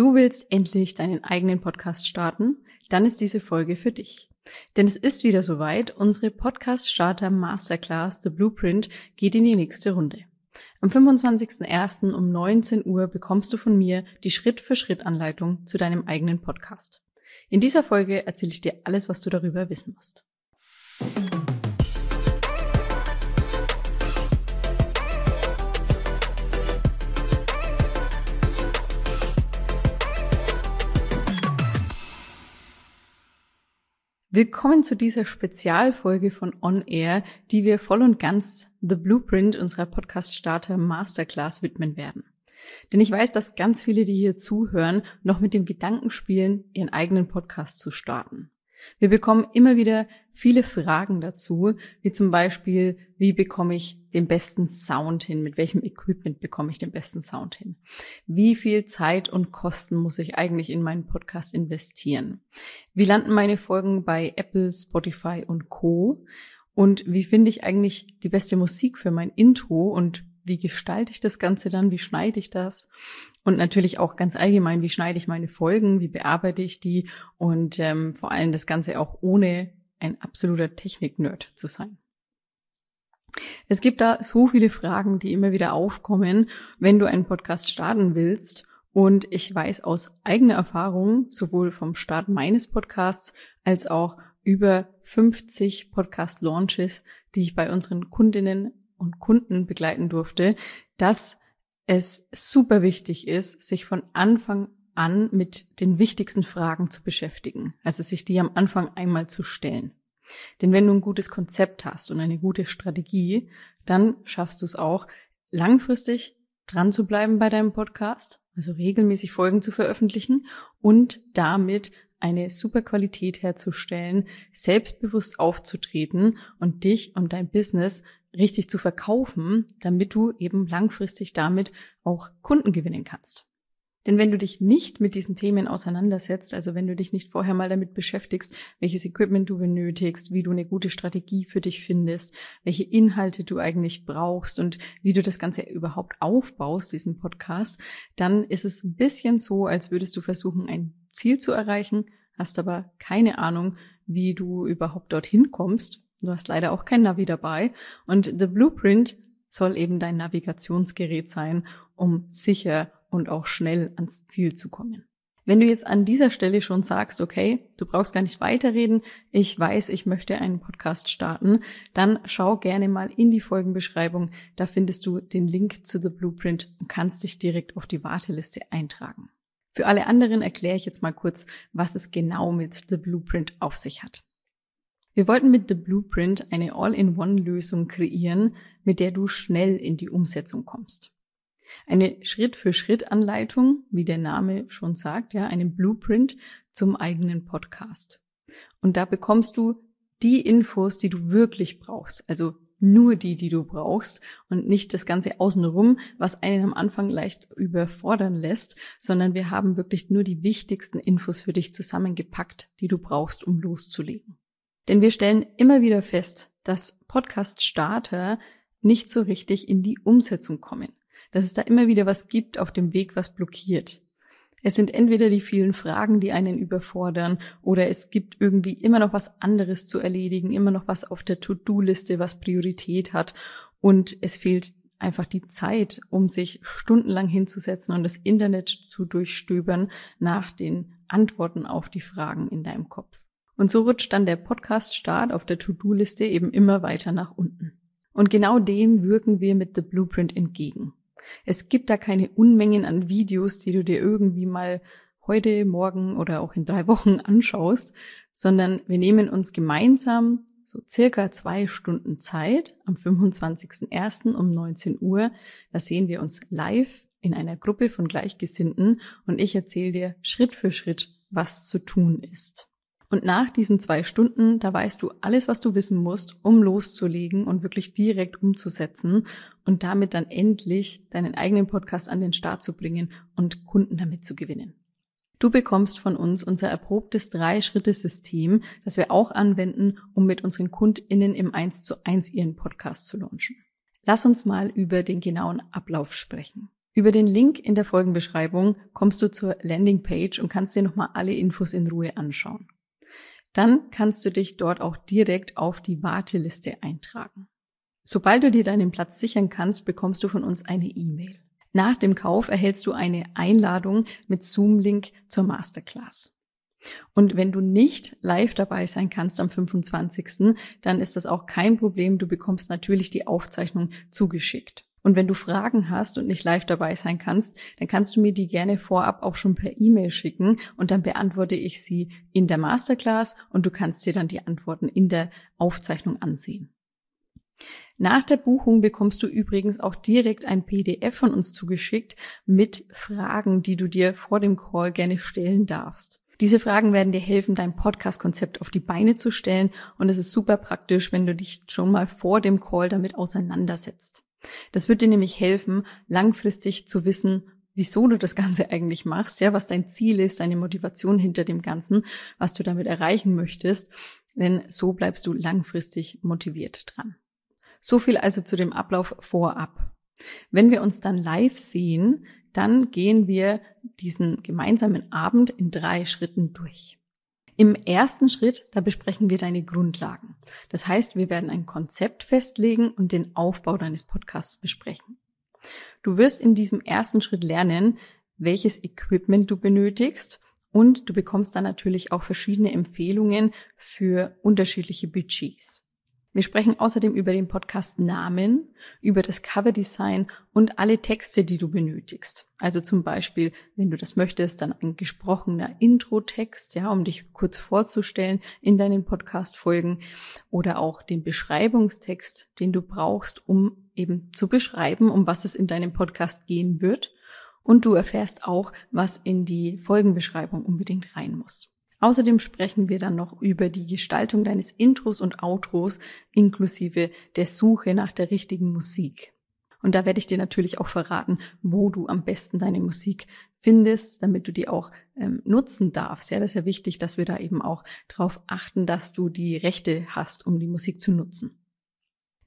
Du willst endlich deinen eigenen Podcast starten? Dann ist diese Folge für dich. Denn es ist wieder soweit, unsere Podcast-Starter Masterclass The Blueprint geht in die nächste Runde. Am 25.01. um 19 Uhr bekommst du von mir die Schritt-für-Schritt-Anleitung zu deinem eigenen Podcast. In dieser Folge erzähle ich dir alles, was du darüber wissen musst. Willkommen zu dieser Spezialfolge von On Air, die wir voll und ganz The Blueprint unserer Podcast-Starter Masterclass widmen werden. Denn ich weiß, dass ganz viele, die hier zuhören, noch mit dem Gedanken spielen, ihren eigenen Podcast zu starten. Wir bekommen immer wieder viele Fragen dazu, wie zum Beispiel, wie bekomme ich den besten Sound hin? Mit welchem Equipment bekomme ich den besten Sound hin? Wie viel Zeit und Kosten muss ich eigentlich in meinen Podcast investieren? Wie landen meine Folgen bei Apple, Spotify und Co? Und wie finde ich eigentlich die beste Musik für mein Intro und wie gestalte ich das Ganze dann, wie schneide ich das und natürlich auch ganz allgemein, wie schneide ich meine Folgen, wie bearbeite ich die und ähm, vor allem das Ganze auch ohne ein absoluter Technik-Nerd zu sein. Es gibt da so viele Fragen, die immer wieder aufkommen, wenn du einen Podcast starten willst. Und ich weiß aus eigener Erfahrung, sowohl vom Start meines Podcasts als auch über 50 Podcast-Launches, die ich bei unseren Kundinnen und Kunden begleiten durfte, dass es super wichtig ist, sich von Anfang an mit den wichtigsten Fragen zu beschäftigen. Also sich die am Anfang einmal zu stellen. Denn wenn du ein gutes Konzept hast und eine gute Strategie, dann schaffst du es auch, langfristig dran zu bleiben bei deinem Podcast, also regelmäßig Folgen zu veröffentlichen und damit eine super Qualität herzustellen, selbstbewusst aufzutreten und dich und dein Business richtig zu verkaufen, damit du eben langfristig damit auch Kunden gewinnen kannst. Denn wenn du dich nicht mit diesen Themen auseinandersetzt, also wenn du dich nicht vorher mal damit beschäftigst, welches Equipment du benötigst, wie du eine gute Strategie für dich findest, welche Inhalte du eigentlich brauchst und wie du das Ganze überhaupt aufbaust, diesen Podcast, dann ist es ein bisschen so, als würdest du versuchen, ein Ziel zu erreichen, hast aber keine Ahnung, wie du überhaupt dorthin kommst Du hast leider auch kein Navi dabei und The Blueprint soll eben dein Navigationsgerät sein, um sicher und auch schnell ans Ziel zu kommen. Wenn du jetzt an dieser Stelle schon sagst, okay, du brauchst gar nicht weiterreden, ich weiß, ich möchte einen Podcast starten, dann schau gerne mal in die Folgenbeschreibung, da findest du den Link zu The Blueprint und kannst dich direkt auf die Warteliste eintragen. Für alle anderen erkläre ich jetzt mal kurz, was es genau mit The Blueprint auf sich hat. Wir wollten mit The Blueprint eine All-in-One-Lösung kreieren, mit der du schnell in die Umsetzung kommst. Eine Schritt-für-Schritt-Anleitung, wie der Name schon sagt, ja, einen Blueprint zum eigenen Podcast. Und da bekommst du die Infos, die du wirklich brauchst, also nur die, die du brauchst und nicht das Ganze außenrum, was einen am Anfang leicht überfordern lässt, sondern wir haben wirklich nur die wichtigsten Infos für dich zusammengepackt, die du brauchst, um loszulegen. Denn wir stellen immer wieder fest, dass Podcast-Starter nicht so richtig in die Umsetzung kommen. Dass es da immer wieder was gibt auf dem Weg, was blockiert. Es sind entweder die vielen Fragen, die einen überfordern, oder es gibt irgendwie immer noch was anderes zu erledigen, immer noch was auf der To-Do-Liste, was Priorität hat, und es fehlt einfach die Zeit, um sich stundenlang hinzusetzen und das Internet zu durchstöbern nach den Antworten auf die Fragen in deinem Kopf. Und so rutscht dann der Podcast-Start auf der To-Do-Liste eben immer weiter nach unten. Und genau dem wirken wir mit The Blueprint entgegen. Es gibt da keine Unmengen an Videos, die du dir irgendwie mal heute, morgen oder auch in drei Wochen anschaust, sondern wir nehmen uns gemeinsam so circa zwei Stunden Zeit am 25.01. um 19 Uhr. Da sehen wir uns live in einer Gruppe von Gleichgesinnten und ich erzähle dir Schritt für Schritt, was zu tun ist. Und nach diesen zwei Stunden, da weißt du alles, was du wissen musst, um loszulegen und wirklich direkt umzusetzen und damit dann endlich deinen eigenen Podcast an den Start zu bringen und Kunden damit zu gewinnen. Du bekommst von uns unser erprobtes Drei-Schritte-System, das wir auch anwenden, um mit unseren KundInnen im 1 zu 1 ihren Podcast zu launchen. Lass uns mal über den genauen Ablauf sprechen. Über den Link in der Folgenbeschreibung kommst du zur Landingpage und kannst dir nochmal alle Infos in Ruhe anschauen. Dann kannst du dich dort auch direkt auf die Warteliste eintragen. Sobald du dir deinen Platz sichern kannst, bekommst du von uns eine E-Mail. Nach dem Kauf erhältst du eine Einladung mit Zoom-Link zur Masterclass. Und wenn du nicht live dabei sein kannst am 25., dann ist das auch kein Problem. Du bekommst natürlich die Aufzeichnung zugeschickt. Und wenn du Fragen hast und nicht live dabei sein kannst, dann kannst du mir die gerne vorab auch schon per E-Mail schicken und dann beantworte ich sie in der Masterclass und du kannst dir dann die Antworten in der Aufzeichnung ansehen. Nach der Buchung bekommst du übrigens auch direkt ein PDF von uns zugeschickt mit Fragen, die du dir vor dem Call gerne stellen darfst. Diese Fragen werden dir helfen, dein Podcast-Konzept auf die Beine zu stellen und es ist super praktisch, wenn du dich schon mal vor dem Call damit auseinandersetzt. Das wird dir nämlich helfen, langfristig zu wissen, wieso du das Ganze eigentlich machst, ja, was dein Ziel ist, deine Motivation hinter dem Ganzen, was du damit erreichen möchtest, denn so bleibst du langfristig motiviert dran. So viel also zu dem Ablauf vorab. Wenn wir uns dann live sehen, dann gehen wir diesen gemeinsamen Abend in drei Schritten durch. Im ersten Schritt, da besprechen wir deine Grundlagen. Das heißt, wir werden ein Konzept festlegen und den Aufbau deines Podcasts besprechen. Du wirst in diesem ersten Schritt lernen, welches Equipment du benötigst und du bekommst dann natürlich auch verschiedene Empfehlungen für unterschiedliche Budgets. Wir sprechen außerdem über den Podcast Namen, über das Coverdesign und alle Texte, die du benötigst. Also zum Beispiel, wenn du das möchtest, dann ein gesprochener Intro-Text, ja, um dich kurz vorzustellen in deinen Podcast-Folgen oder auch den Beschreibungstext, den du brauchst, um eben zu beschreiben, um was es in deinem Podcast gehen wird. Und du erfährst auch, was in die Folgenbeschreibung unbedingt rein muss. Außerdem sprechen wir dann noch über die Gestaltung deines Intros und Outros inklusive der Suche nach der richtigen Musik. Und da werde ich dir natürlich auch verraten, wo du am besten deine Musik findest, damit du die auch ähm, nutzen darfst. Ja, das ist ja wichtig, dass wir da eben auch darauf achten, dass du die Rechte hast, um die Musik zu nutzen.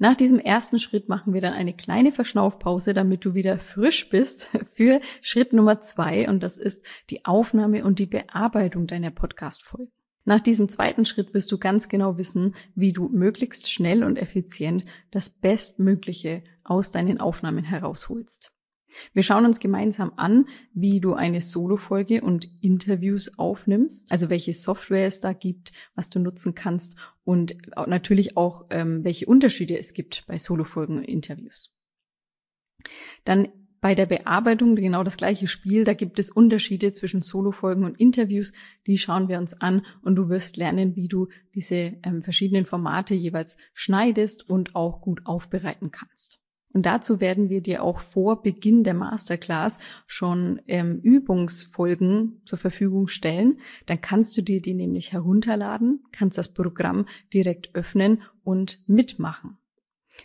Nach diesem ersten Schritt machen wir dann eine kleine Verschnaufpause, damit du wieder frisch bist für Schritt Nummer zwei und das ist die Aufnahme und die Bearbeitung deiner Podcast-Folgen. Nach diesem zweiten Schritt wirst du ganz genau wissen, wie du möglichst schnell und effizient das Bestmögliche aus deinen Aufnahmen herausholst. Wir schauen uns gemeinsam an, wie du eine Solo-Folge und Interviews aufnimmst, also welche Software es da gibt, was du nutzen kannst und natürlich auch, ähm, welche Unterschiede es gibt bei Solo-Folgen und Interviews. Dann bei der Bearbeitung genau das gleiche Spiel. Da gibt es Unterschiede zwischen Solo-Folgen und Interviews. Die schauen wir uns an und du wirst lernen, wie du diese ähm, verschiedenen Formate jeweils schneidest und auch gut aufbereiten kannst. Und dazu werden wir dir auch vor Beginn der Masterclass schon ähm, Übungsfolgen zur Verfügung stellen. Dann kannst du dir die nämlich herunterladen, kannst das Programm direkt öffnen und mitmachen.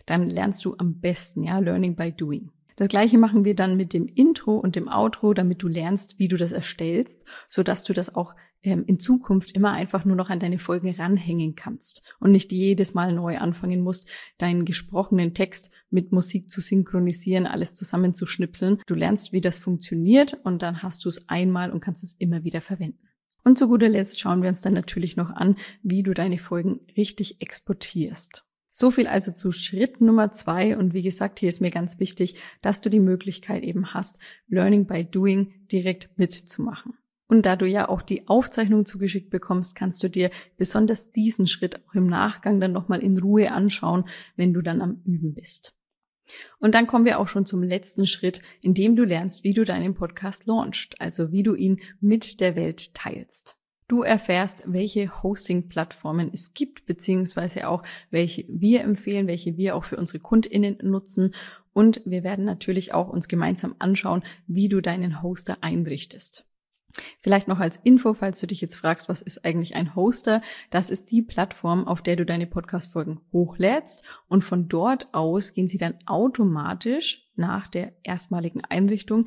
Dann lernst du am besten, ja, Learning by Doing. Das gleiche machen wir dann mit dem Intro und dem Outro, damit du lernst, wie du das erstellst, so dass du das auch ähm, in Zukunft immer einfach nur noch an deine Folgen ranhängen kannst und nicht jedes Mal neu anfangen musst, deinen gesprochenen Text mit Musik zu synchronisieren, alles zusammenzuschnipseln. Du lernst, wie das funktioniert und dann hast du es einmal und kannst es immer wieder verwenden. Und zu guter Letzt schauen wir uns dann natürlich noch an, wie du deine Folgen richtig exportierst. So viel also zu Schritt Nummer zwei. Und wie gesagt, hier ist mir ganz wichtig, dass du die Möglichkeit eben hast, Learning by Doing direkt mitzumachen. Und da du ja auch die Aufzeichnung zugeschickt bekommst, kannst du dir besonders diesen Schritt auch im Nachgang dann nochmal in Ruhe anschauen, wenn du dann am Üben bist. Und dann kommen wir auch schon zum letzten Schritt, in dem du lernst, wie du deinen Podcast launchst, also wie du ihn mit der Welt teilst. Du erfährst, welche Hosting-Plattformen es gibt, beziehungsweise auch welche wir empfehlen, welche wir auch für unsere KundInnen nutzen. Und wir werden natürlich auch uns gemeinsam anschauen, wie du deinen Hoster einrichtest. Vielleicht noch als Info, falls du dich jetzt fragst, was ist eigentlich ein Hoster? Das ist die Plattform, auf der du deine Podcast-Folgen hochlädst und von dort aus gehen sie dann automatisch nach der erstmaligen Einrichtung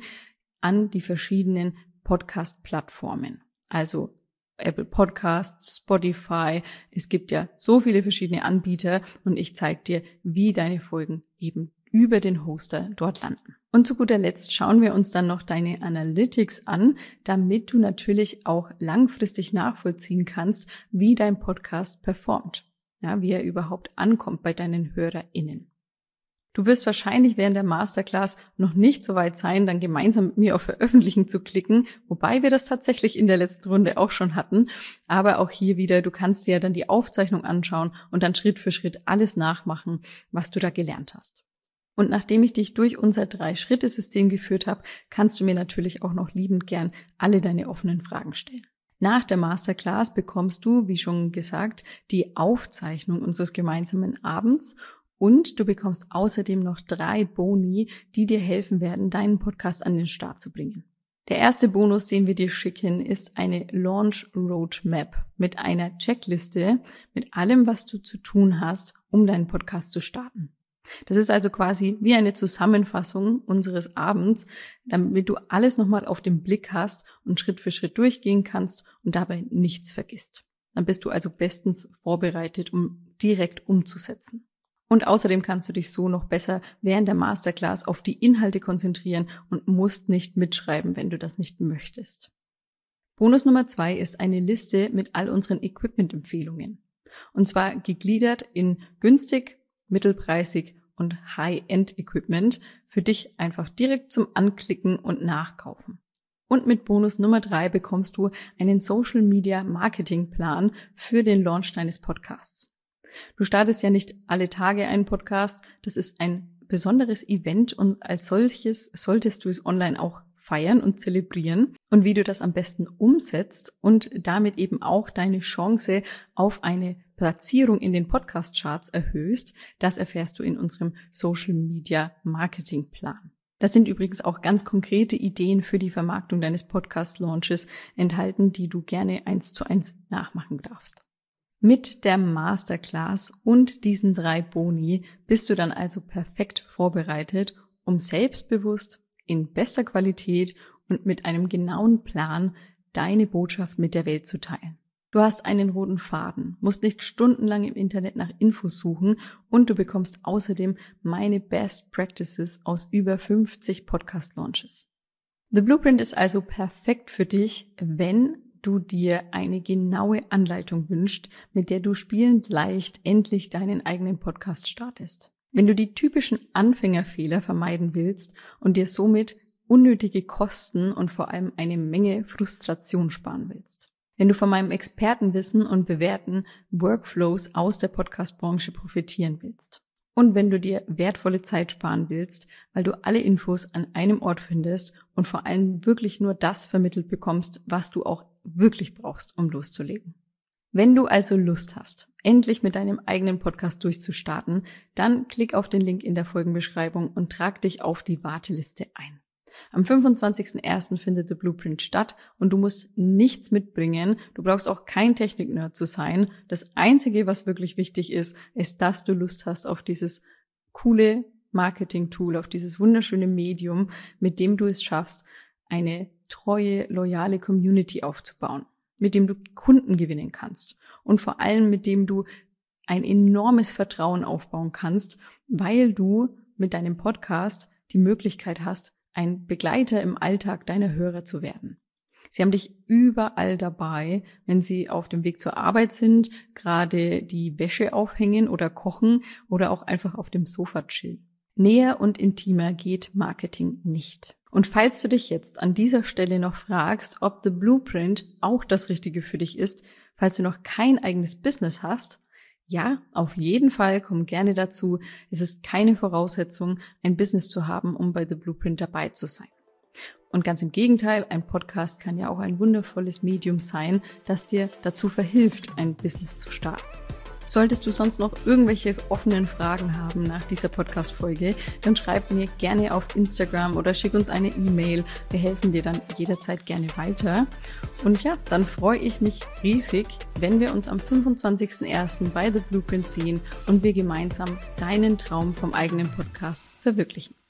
an die verschiedenen Podcast-Plattformen. Also Apple Podcasts, Spotify. Es gibt ja so viele verschiedene Anbieter und ich zeige dir, wie deine Folgen eben über den Hoster dort landen. Und zu guter Letzt schauen wir uns dann noch deine Analytics an, damit du natürlich auch langfristig nachvollziehen kannst, wie dein Podcast performt. Ja, wie er überhaupt ankommt bei deinen HörerInnen. Du wirst wahrscheinlich während der Masterclass noch nicht so weit sein, dann gemeinsam mit mir auf Veröffentlichen zu klicken, wobei wir das tatsächlich in der letzten Runde auch schon hatten. Aber auch hier wieder, du kannst dir dann die Aufzeichnung anschauen und dann Schritt für Schritt alles nachmachen, was du da gelernt hast. Und nachdem ich dich durch unser Drei-Schritte-System geführt habe, kannst du mir natürlich auch noch liebend gern alle deine offenen Fragen stellen. Nach der Masterclass bekommst du, wie schon gesagt, die Aufzeichnung unseres gemeinsamen Abends und du bekommst außerdem noch drei Boni, die dir helfen werden, deinen Podcast an den Start zu bringen. Der erste Bonus, den wir dir schicken, ist eine Launch Roadmap mit einer Checkliste mit allem, was du zu tun hast, um deinen Podcast zu starten. Das ist also quasi wie eine Zusammenfassung unseres Abends, damit du alles nochmal auf den Blick hast und Schritt für Schritt durchgehen kannst und dabei nichts vergisst. Dann bist du also bestens vorbereitet, um direkt umzusetzen. Und außerdem kannst du dich so noch besser während der Masterclass auf die Inhalte konzentrieren und musst nicht mitschreiben, wenn du das nicht möchtest. Bonus Nummer zwei ist eine Liste mit all unseren Equipment-Empfehlungen. Und zwar gegliedert in günstig, mittelpreisig und High-End-Equipment für dich einfach direkt zum Anklicken und Nachkaufen. Und mit Bonus Nummer drei bekommst du einen Social Media Marketing Plan für den Launch deines Podcasts. Du startest ja nicht alle Tage einen Podcast. Das ist ein besonderes Event und als solches solltest du es online auch feiern und zelebrieren und wie du das am besten umsetzt und damit eben auch deine Chance auf eine Platzierung in den Podcast-Charts erhöhst, das erfährst du in unserem Social Media Marketing Plan. Das sind übrigens auch ganz konkrete Ideen für die Vermarktung deines Podcast-Launches enthalten, die du gerne eins zu eins nachmachen darfst. Mit der Masterclass und diesen drei Boni bist du dann also perfekt vorbereitet, um selbstbewusst in bester Qualität und mit einem genauen Plan deine Botschaft mit der Welt zu teilen. Du hast einen roten Faden, musst nicht stundenlang im Internet nach Infos suchen und du bekommst außerdem meine Best Practices aus über 50 Podcast Launches. The Blueprint ist also perfekt für dich, wenn du dir eine genaue Anleitung wünschst, mit der du spielend leicht endlich deinen eigenen Podcast startest. Wenn du die typischen Anfängerfehler vermeiden willst und dir somit unnötige Kosten und vor allem eine Menge Frustration sparen willst. Wenn du von meinem Expertenwissen und bewährten Workflows aus der Podcast-Branche profitieren willst. Und wenn du dir wertvolle Zeit sparen willst, weil du alle Infos an einem Ort findest und vor allem wirklich nur das vermittelt bekommst, was du auch wirklich brauchst, um loszulegen. Wenn du also Lust hast, endlich mit deinem eigenen Podcast durchzustarten, dann klick auf den Link in der Folgenbeschreibung und trag dich auf die Warteliste ein. Am 25.01. findet The Blueprint statt und du musst nichts mitbringen. Du brauchst auch kein Technik-Nerd zu sein. Das Einzige, was wirklich wichtig ist, ist, dass du Lust hast auf dieses coole Marketing-Tool, auf dieses wunderschöne Medium, mit dem du es schaffst, eine treue, loyale Community aufzubauen, mit dem du Kunden gewinnen kannst und vor allem mit dem du ein enormes Vertrauen aufbauen kannst, weil du mit deinem Podcast die Möglichkeit hast, ein Begleiter im Alltag deiner Hörer zu werden. Sie haben dich überall dabei, wenn sie auf dem Weg zur Arbeit sind, gerade die Wäsche aufhängen oder kochen oder auch einfach auf dem Sofa chillen. Näher und intimer geht Marketing nicht. Und falls du dich jetzt an dieser Stelle noch fragst, ob The Blueprint auch das Richtige für dich ist, falls du noch kein eigenes Business hast, ja, auf jeden Fall, komm gerne dazu. Es ist keine Voraussetzung, ein Business zu haben, um bei The Blueprint dabei zu sein. Und ganz im Gegenteil, ein Podcast kann ja auch ein wundervolles Medium sein, das dir dazu verhilft, ein Business zu starten. Solltest du sonst noch irgendwelche offenen Fragen haben nach dieser Podcast-Folge, dann schreib mir gerne auf Instagram oder schick uns eine E-Mail. Wir helfen dir dann jederzeit gerne weiter. Und ja, dann freue ich mich riesig, wenn wir uns am 25.01. bei The Blueprint sehen und wir gemeinsam deinen Traum vom eigenen Podcast verwirklichen.